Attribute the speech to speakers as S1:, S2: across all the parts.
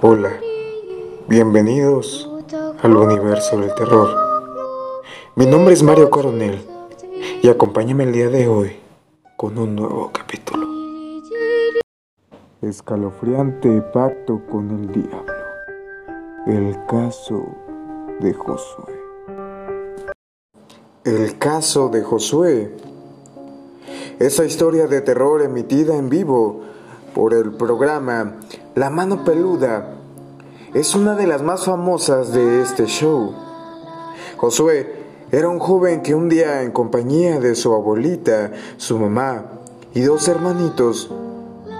S1: Hola, bienvenidos al universo del terror. Mi nombre es Mario Coronel y acompáñame el día de hoy con un nuevo capítulo. Escalofriante pacto con el diablo. El caso de Josué. El caso de Josué. Esa historia de terror emitida en vivo por el programa La Mano Peluda es una de las más famosas de este show. Josué era un joven que un día en compañía de su abuelita, su mamá y dos hermanitos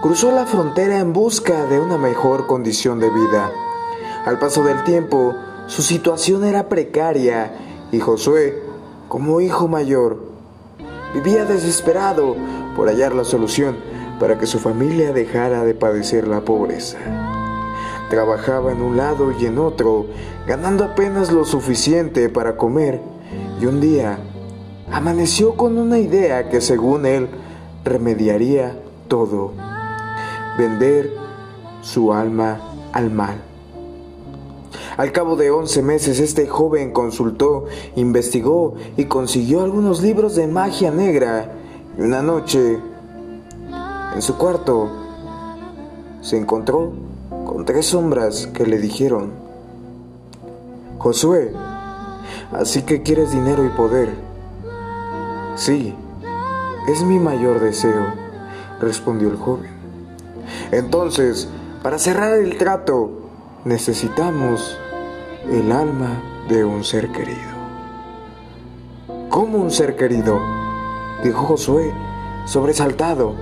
S1: cruzó la frontera en busca de una mejor condición de vida. Al paso del tiempo, su situación era precaria y Josué, como hijo mayor, vivía desesperado por hallar la solución para que su familia dejara de padecer la pobreza. Trabajaba en un lado y en otro, ganando apenas lo suficiente para comer, y un día amaneció con una idea que según él remediaría todo, vender su alma al mal. Al cabo de 11 meses este joven consultó, investigó y consiguió algunos libros de magia negra. Una noche, en su cuarto, se encontró con tres sombras que le dijeron, Josué, así que quieres dinero y poder. Sí, es mi mayor deseo, respondió el joven. Entonces, para cerrar el trato, necesitamos el alma de un ser querido. ¿Cómo un ser querido? dijo Josué, sobresaltado.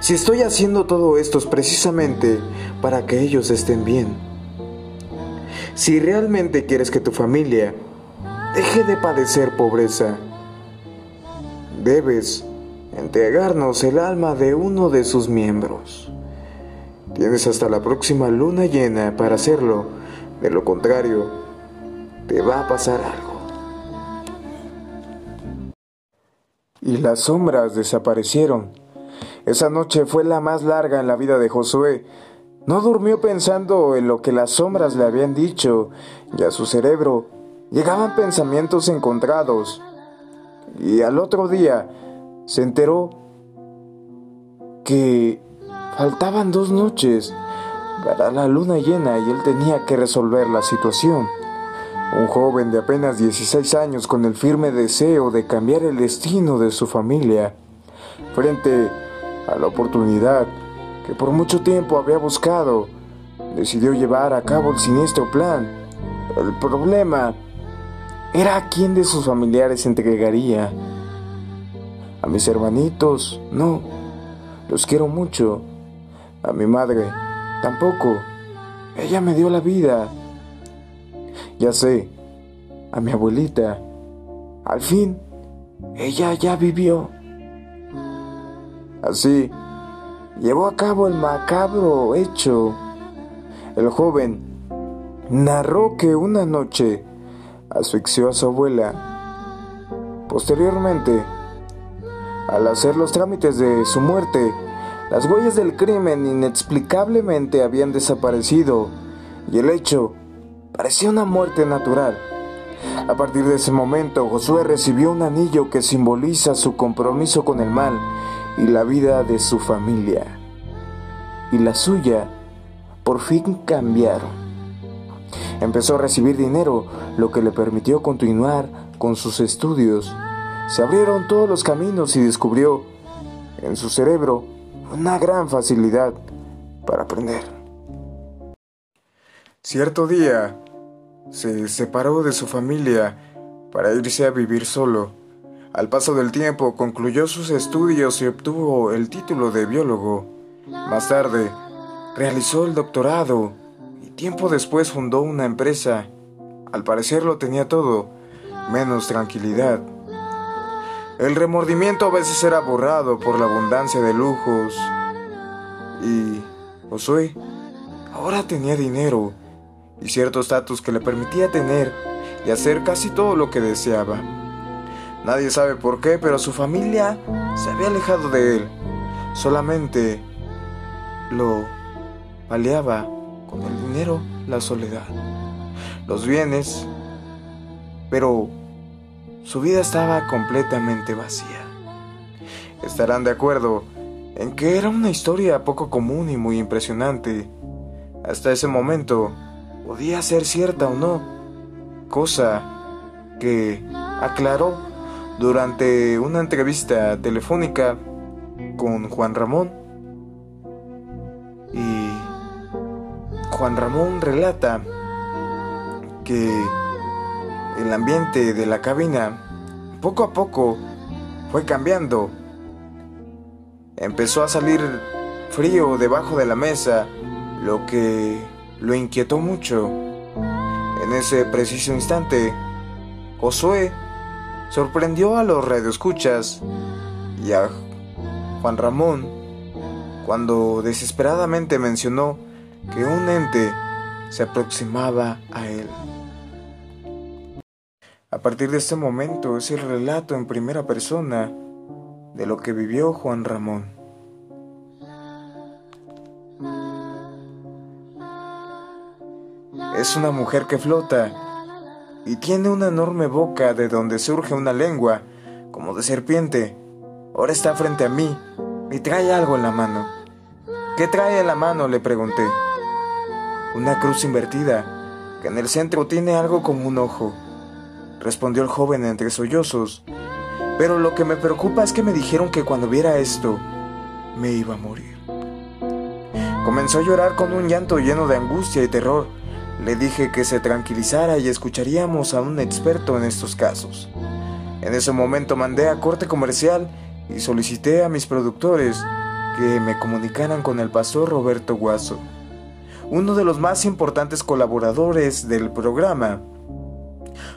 S1: Si estoy haciendo todo esto es precisamente para que ellos estén bien. Si realmente quieres que tu familia deje de padecer pobreza, debes entregarnos el alma de uno de sus miembros. Tienes hasta la próxima luna llena para hacerlo, de lo contrario, te va a pasar algo. Y las sombras desaparecieron. Esa noche fue la más larga en la vida de Josué. No durmió pensando en lo que las sombras le habían dicho, y a su cerebro llegaban pensamientos encontrados. Y al otro día se enteró que faltaban dos noches para la luna llena y él tenía que resolver la situación. Un joven de apenas 16 años con el firme deseo de cambiar el destino de su familia, frente a la oportunidad que por mucho tiempo había buscado, decidió llevar a cabo el siniestro plan. El problema era a quién de sus familiares entregaría. A mis hermanitos, no, los quiero mucho. A mi madre, tampoco. Ella me dio la vida. Ya sé, a mi abuelita. Al fin, ella ya vivió. Así, llevó a cabo el macabro hecho. El joven narró que una noche asfixió a su abuela. Posteriormente, al hacer los trámites de su muerte, las huellas del crimen inexplicablemente habían desaparecido y el hecho parecía una muerte natural. A partir de ese momento, Josué recibió un anillo que simboliza su compromiso con el mal y la vida de su familia. Y la suya, por fin cambiaron. Empezó a recibir dinero, lo que le permitió continuar con sus estudios. Se abrieron todos los caminos y descubrió en su cerebro una gran facilidad para aprender. Cierto día, se separó de su familia para irse a vivir solo. Al paso del tiempo concluyó sus estudios y obtuvo el título de biólogo. Más tarde, realizó el doctorado y tiempo después fundó una empresa. Al parecer lo tenía todo, menos tranquilidad. El remordimiento a veces era borrado por la abundancia de lujos. Y Josué ahora tenía dinero y cierto estatus que le permitía tener y hacer casi todo lo que deseaba. Nadie sabe por qué, pero su familia se había alejado de él. solamente lo paliaba con el dinero la soledad, los bienes, pero su vida estaba completamente vacía. Estarán de acuerdo en que era una historia poco común y muy impresionante. Hasta ese momento podía ser cierta o no, cosa que aclaró durante una entrevista telefónica con Juan Ramón. Y Juan Ramón relata que el ambiente de la cabina poco a poco fue cambiando. Empezó a salir frío debajo de la mesa, lo que lo inquietó mucho. En ese preciso instante, Josué sorprendió a los radioescuchas y a Juan Ramón cuando desesperadamente mencionó que un ente se aproximaba a él. Partir de este momento es el relato en primera persona de lo que vivió Juan Ramón. Es una mujer que flota y tiene una enorme boca de donde surge una lengua, como de serpiente. Ahora está frente a mí y trae algo en la mano. ¿Qué trae en la mano? le pregunté. Una cruz invertida, que en el centro tiene algo como un ojo respondió el joven entre sollozos. Pero lo que me preocupa es que me dijeron que cuando viera esto, me iba a morir. Comenzó a llorar con un llanto lleno de angustia y terror. Le dije que se tranquilizara y escucharíamos a un experto en estos casos. En ese momento mandé a corte comercial y solicité a mis productores que me comunicaran con el pastor Roberto Guaso, uno de los más importantes colaboradores del programa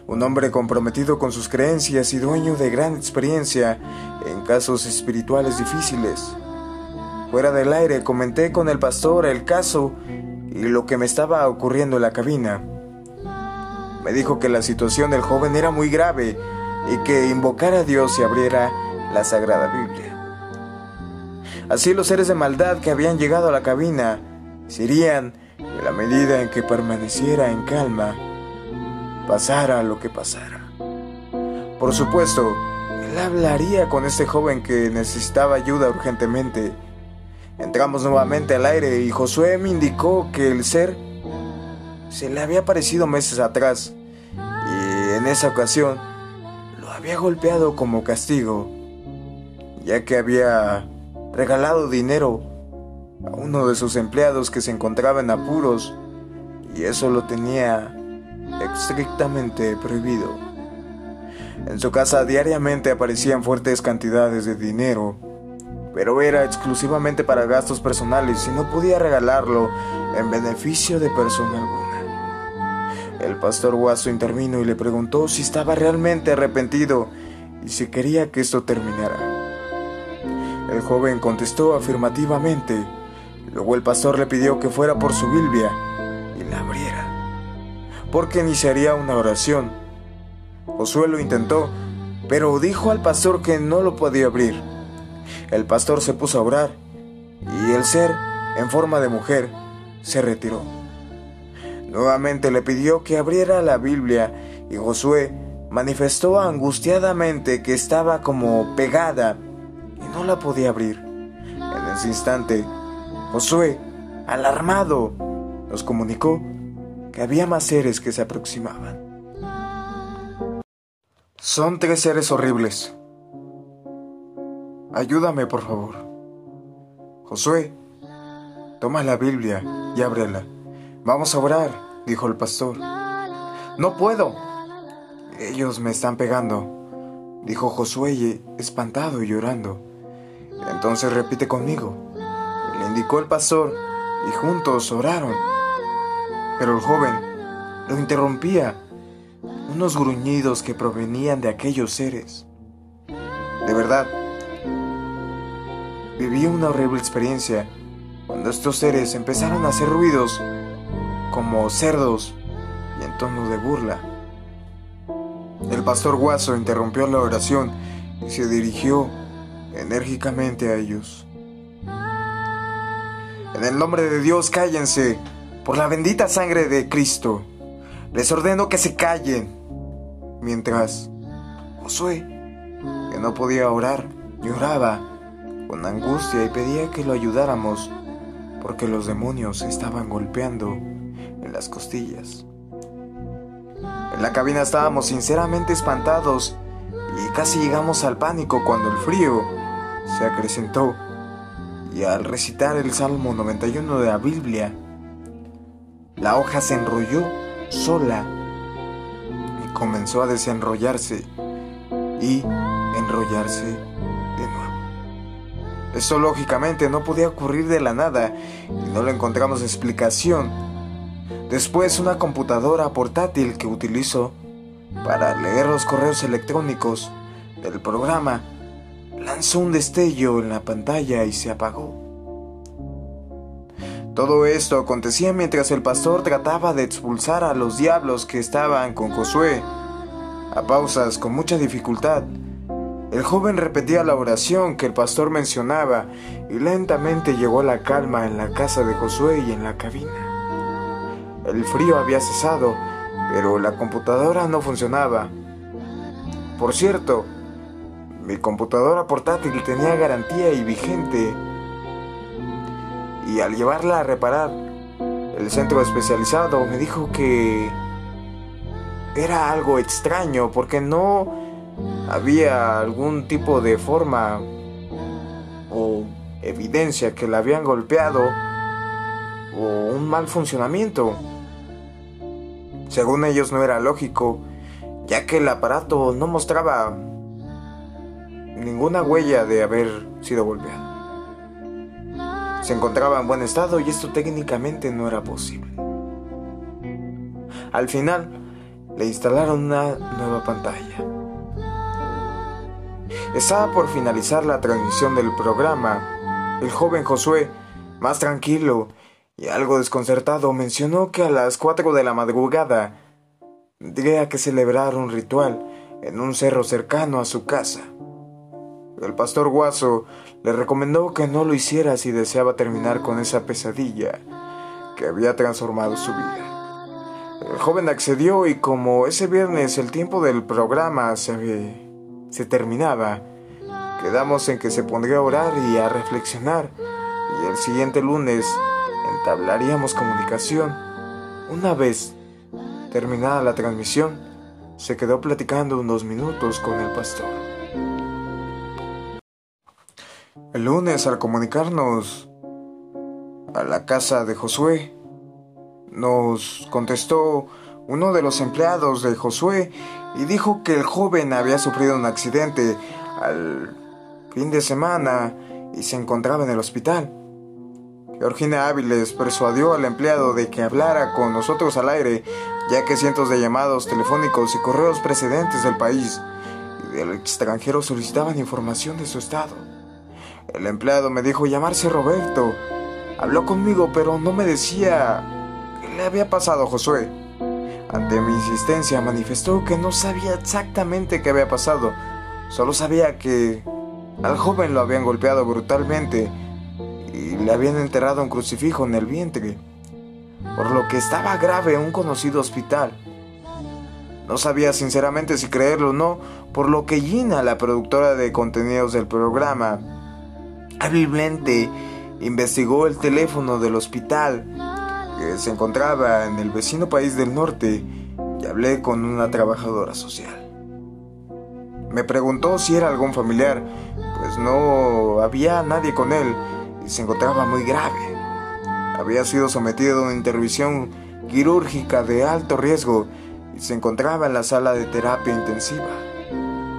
S1: un hombre comprometido con sus creencias y dueño de gran experiencia en casos espirituales difíciles. Fuera del aire comenté con el pastor el caso y lo que me estaba ocurriendo en la cabina. Me dijo que la situación del joven era muy grave y que invocara a Dios y abriera la Sagrada Biblia. Así los seres de maldad que habían llegado a la cabina se irían en la medida en que permaneciera en calma pasara lo que pasara. Por supuesto, él hablaría con este joven que necesitaba ayuda urgentemente. Entramos nuevamente al aire y Josué me indicó que el ser se le había aparecido meses atrás y en esa ocasión lo había golpeado como castigo, ya que había regalado dinero a uno de sus empleados que se encontraba en apuros y eso lo tenía estrictamente prohibido. En su casa diariamente aparecían fuertes cantidades de dinero, pero era exclusivamente para gastos personales y no podía regalarlo en beneficio de persona alguna. El pastor Guaso intervino y le preguntó si estaba realmente arrepentido y si quería que esto terminara. El joven contestó afirmativamente. Luego el pastor le pidió que fuera por su Biblia y la abriera porque iniciaría una oración. Josué lo intentó, pero dijo al pastor que no lo podía abrir. El pastor se puso a orar y el ser, en forma de mujer, se retiró. Nuevamente le pidió que abriera la Biblia y Josué manifestó angustiadamente que estaba como pegada y no la podía abrir. En ese instante, Josué, alarmado, nos comunicó había más seres que se aproximaban. Son tres seres horribles. Ayúdame, por favor. Josué, toma la Biblia y ábrela. Vamos a orar, dijo el pastor. No puedo. Ellos me están pegando, dijo Josué espantado y llorando. Entonces repite conmigo. Le indicó el pastor y juntos oraron. Pero el joven lo interrumpía, unos gruñidos que provenían de aquellos seres. De verdad, viví una horrible experiencia cuando estos seres empezaron a hacer ruidos como cerdos y en tono de burla. El pastor Guaso interrumpió la oración y se dirigió enérgicamente a ellos. En el nombre de Dios, cállense. Por la bendita sangre de Cristo. Les ordeno que se callen. Mientras Josué, que no podía orar, lloraba con angustia y pedía que lo ayudáramos porque los demonios estaban golpeando en las costillas. En la cabina estábamos sinceramente espantados y casi llegamos al pánico cuando el frío se acrecentó y al recitar el Salmo 91 de la Biblia, la hoja se enrolló sola y comenzó a desenrollarse y enrollarse de nuevo. Esto lógicamente no podía ocurrir de la nada y no le encontramos explicación. Después una computadora portátil que utilizo para leer los correos electrónicos del programa lanzó un destello en la pantalla y se apagó. Todo esto acontecía mientras el pastor trataba de expulsar a los diablos que estaban con Josué. A pausas, con mucha dificultad, el joven repetía la oración que el pastor mencionaba y lentamente llegó la calma en la casa de Josué y en la cabina. El frío había cesado, pero la computadora no funcionaba. Por cierto, mi computadora portátil tenía garantía y vigente y al llevarla a reparar, el centro especializado me dijo que era algo extraño porque no había algún tipo de forma o evidencia que la habían golpeado o un mal funcionamiento. Según ellos no era lógico, ya que el aparato no mostraba ninguna huella de haber sido golpeado se encontraba en buen estado y esto técnicamente no era posible. Al final, le instalaron una nueva pantalla. Estaba por finalizar la transmisión del programa. El joven Josué, más tranquilo y algo desconcertado, mencionó que a las 4 de la madrugada tendría que celebrar un ritual en un cerro cercano a su casa. El pastor Guaso le recomendó que no lo hiciera si deseaba terminar con esa pesadilla que había transformado su vida. El joven accedió y como ese viernes el tiempo del programa se, se terminaba, quedamos en que se pondría a orar y a reflexionar y el siguiente lunes entablaríamos comunicación. Una vez terminada la transmisión, se quedó platicando unos minutos con el pastor. El lunes, al comunicarnos a la casa de Josué, nos contestó uno de los empleados de Josué y dijo que el joven había sufrido un accidente al fin de semana y se encontraba en el hospital. Georgina Áviles persuadió al empleado de que hablara con nosotros al aire, ya que cientos de llamados telefónicos y correos precedentes del país y del extranjero solicitaban información de su estado. El empleado me dijo llamarse Roberto. Habló conmigo, pero no me decía qué le había pasado a Josué. Ante mi insistencia manifestó que no sabía exactamente qué había pasado. Solo sabía que al joven lo habían golpeado brutalmente y le habían enterrado un crucifijo en el vientre, por lo que estaba grave en un conocido hospital. No sabía sinceramente si creerlo o no, por lo que Gina, la productora de contenidos del programa, hábilmente investigó el teléfono del hospital que se encontraba en el vecino país del norte y hablé con una trabajadora social. Me preguntó si era algún familiar, pues no había nadie con él y se encontraba muy grave. Había sido sometido a una intervención quirúrgica de alto riesgo y se encontraba en la sala de terapia intensiva.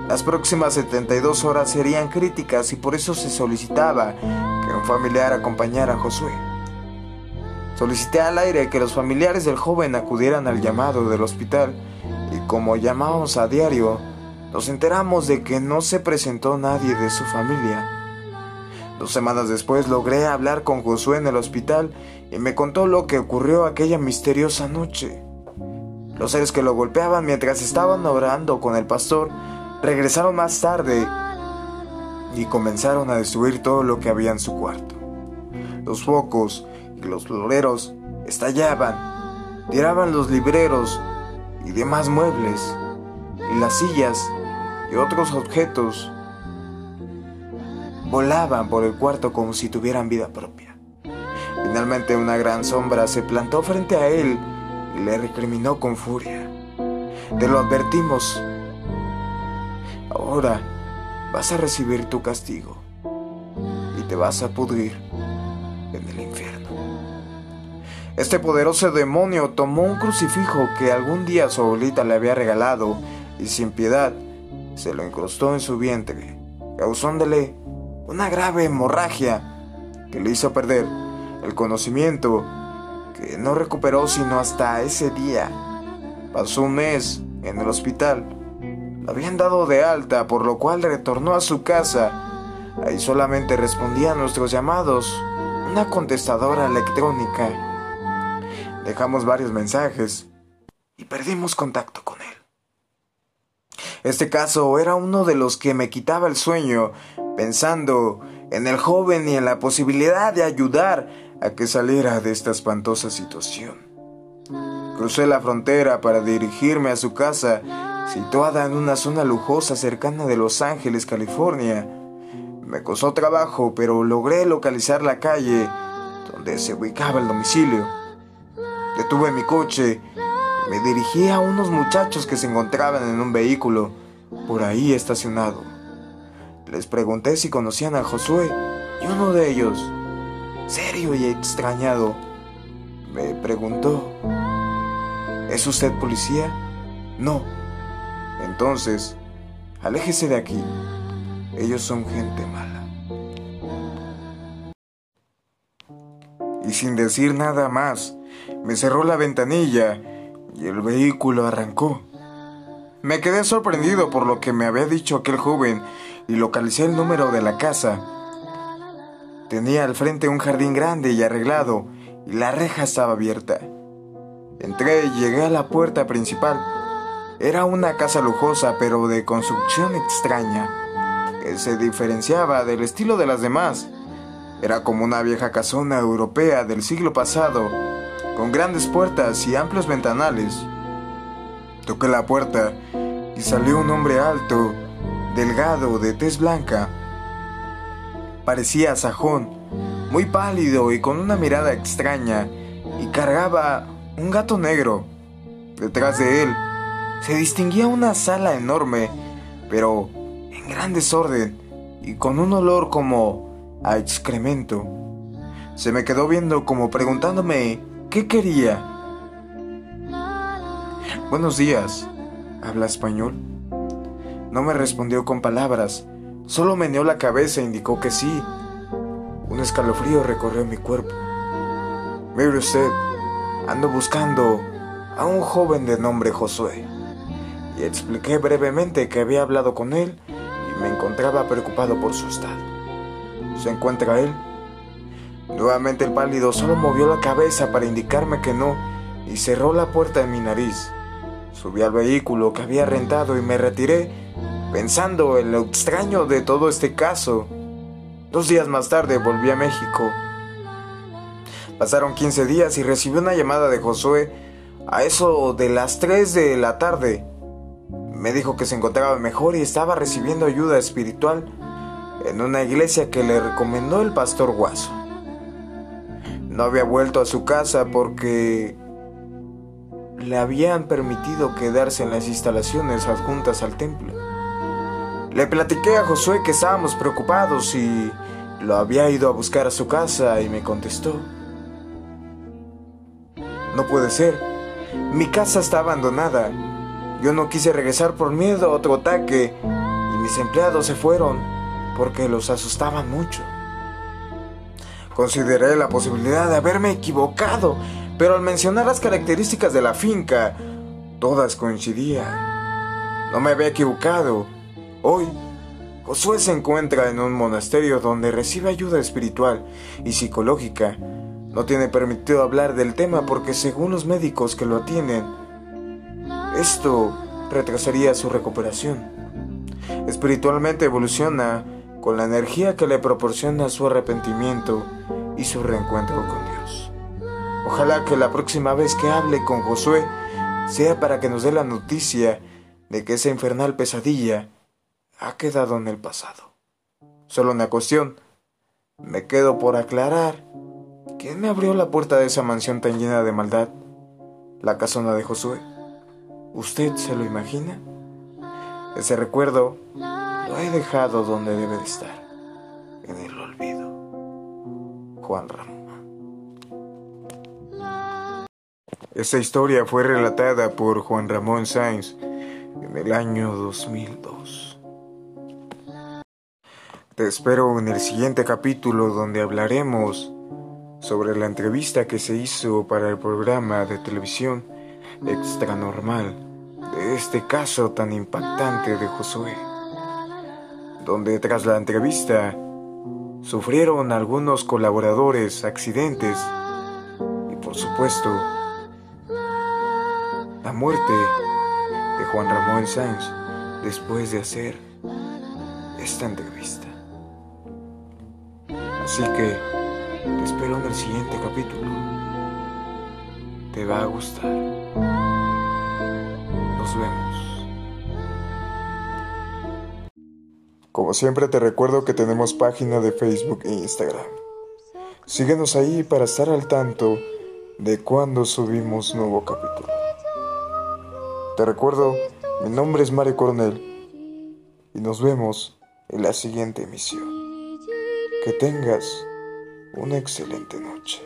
S1: Las próximas 72 horas serían críticas y por eso se solicitaba que un familiar acompañara a Josué. Solicité al aire que los familiares del joven acudieran al llamado del hospital y como llamamos a diario, nos enteramos de que no se presentó nadie de su familia. Dos semanas después logré hablar con Josué en el hospital y me contó lo que ocurrió aquella misteriosa noche. Los seres que lo golpeaban mientras estaban orando con el pastor Regresaron más tarde y comenzaron a destruir todo lo que había en su cuarto. Los focos y los floreros estallaban, tiraban los libreros y demás muebles, y las sillas y otros objetos volaban por el cuarto como si tuvieran vida propia. Finalmente una gran sombra se plantó frente a él y le recriminó con furia. Te lo advertimos. Ahora vas a recibir tu castigo y te vas a pudrir en el infierno. Este poderoso demonio tomó un crucifijo que algún día su abuelita le había regalado y sin piedad se lo incrustó en su vientre, causándole una grave hemorragia que le hizo perder el conocimiento que no recuperó sino hasta ese día. Pasó un mes en el hospital. Habían dado de alta, por lo cual retornó a su casa. Ahí solamente respondía a nuestros llamados una contestadora electrónica. Dejamos varios mensajes y perdimos contacto con él. Este caso era uno de los que me quitaba el sueño, pensando en el joven y en la posibilidad de ayudar a que saliera de esta espantosa situación. Crucé la frontera para dirigirme a su casa, situada en una zona lujosa cercana de Los Ángeles, California. Me costó trabajo, pero logré localizar la calle donde se ubicaba el domicilio. Detuve mi coche y me dirigí a unos muchachos que se encontraban en un vehículo por ahí estacionado. Les pregunté si conocían a Josué y uno de ellos, serio y extrañado, me preguntó, ¿es usted policía? No. Entonces, aléjese de aquí. Ellos son gente mala. Y sin decir nada más, me cerró la ventanilla y el vehículo arrancó. Me quedé sorprendido por lo que me había dicho aquel joven y localicé el número de la casa. Tenía al frente un jardín grande y arreglado y la reja estaba abierta. Entré y llegué a la puerta principal. Era una casa lujosa pero de construcción extraña, que se diferenciaba del estilo de las demás. Era como una vieja casona europea del siglo pasado, con grandes puertas y amplios ventanales. Toqué la puerta y salió un hombre alto delgado, de tez blanca. Parecía sajón, muy pálido y con una mirada extraña, y cargaba un gato negro. Detrás de él se distinguía una sala enorme, pero en gran desorden y con un olor como a excremento. Se me quedó viendo como preguntándome qué quería. Buenos días, ¿habla español? No me respondió con palabras, solo meneó la cabeza e indicó que sí. Un escalofrío recorrió mi cuerpo. Mire usted, ando buscando a un joven de nombre Josué. Y expliqué brevemente que había hablado con él y me encontraba preocupado por su estado. ¿Se encuentra él? Nuevamente el pálido solo movió la cabeza para indicarme que no y cerró la puerta en mi nariz. Subí al vehículo que había rentado y me retiré pensando en lo extraño de todo este caso. Dos días más tarde volví a México. Pasaron 15 días y recibí una llamada de Josué a eso de las 3 de la tarde. Me dijo que se encontraba mejor y estaba recibiendo ayuda espiritual en una iglesia que le recomendó el pastor Guaso. No había vuelto a su casa porque le habían permitido quedarse en las instalaciones adjuntas al templo. Le platiqué a Josué que estábamos preocupados y lo había ido a buscar a su casa y me contestó. No puede ser. Mi casa está abandonada. Yo no quise regresar por miedo a otro ataque y mis empleados se fueron porque los asustaban mucho. Consideré la posibilidad de haberme equivocado, pero al mencionar las características de la finca, todas coincidían. No me había equivocado Hoy, Josué se encuentra en un monasterio donde recibe ayuda espiritual y psicológica. No tiene permitido hablar del tema porque según los médicos que lo atienden, esto retrasaría su recuperación. Espiritualmente evoluciona con la energía que le proporciona su arrepentimiento y su reencuentro con Dios. Ojalá que la próxima vez que hable con Josué sea para que nos dé la noticia de que esa infernal pesadilla ha quedado en el pasado. Solo una cuestión. Me quedo por aclarar. ¿Quién me abrió la puerta de esa mansión tan llena de maldad? ¿La casona de Josué? ¿Usted se lo imagina? Ese recuerdo lo he dejado donde debe de estar, en el olvido. Juan Ramón. Esta historia fue relatada por Juan Ramón Sainz en el año 2002. Te espero en el siguiente capítulo donde hablaremos sobre la entrevista que se hizo para el programa de televisión Extra Normal de este caso tan impactante de Josué, donde tras la entrevista sufrieron algunos colaboradores accidentes y por supuesto la muerte de Juan Ramón Sáenz después de hacer esta entrevista. Así que te espero en el siguiente capítulo. Te va a gustar. Nos vemos. Como siempre te recuerdo que tenemos página de Facebook e Instagram. Síguenos ahí para estar al tanto de cuando subimos nuevo capítulo. Te recuerdo, mi nombre es Mario Coronel y nos vemos en la siguiente emisión. Que tengas una excelente noche.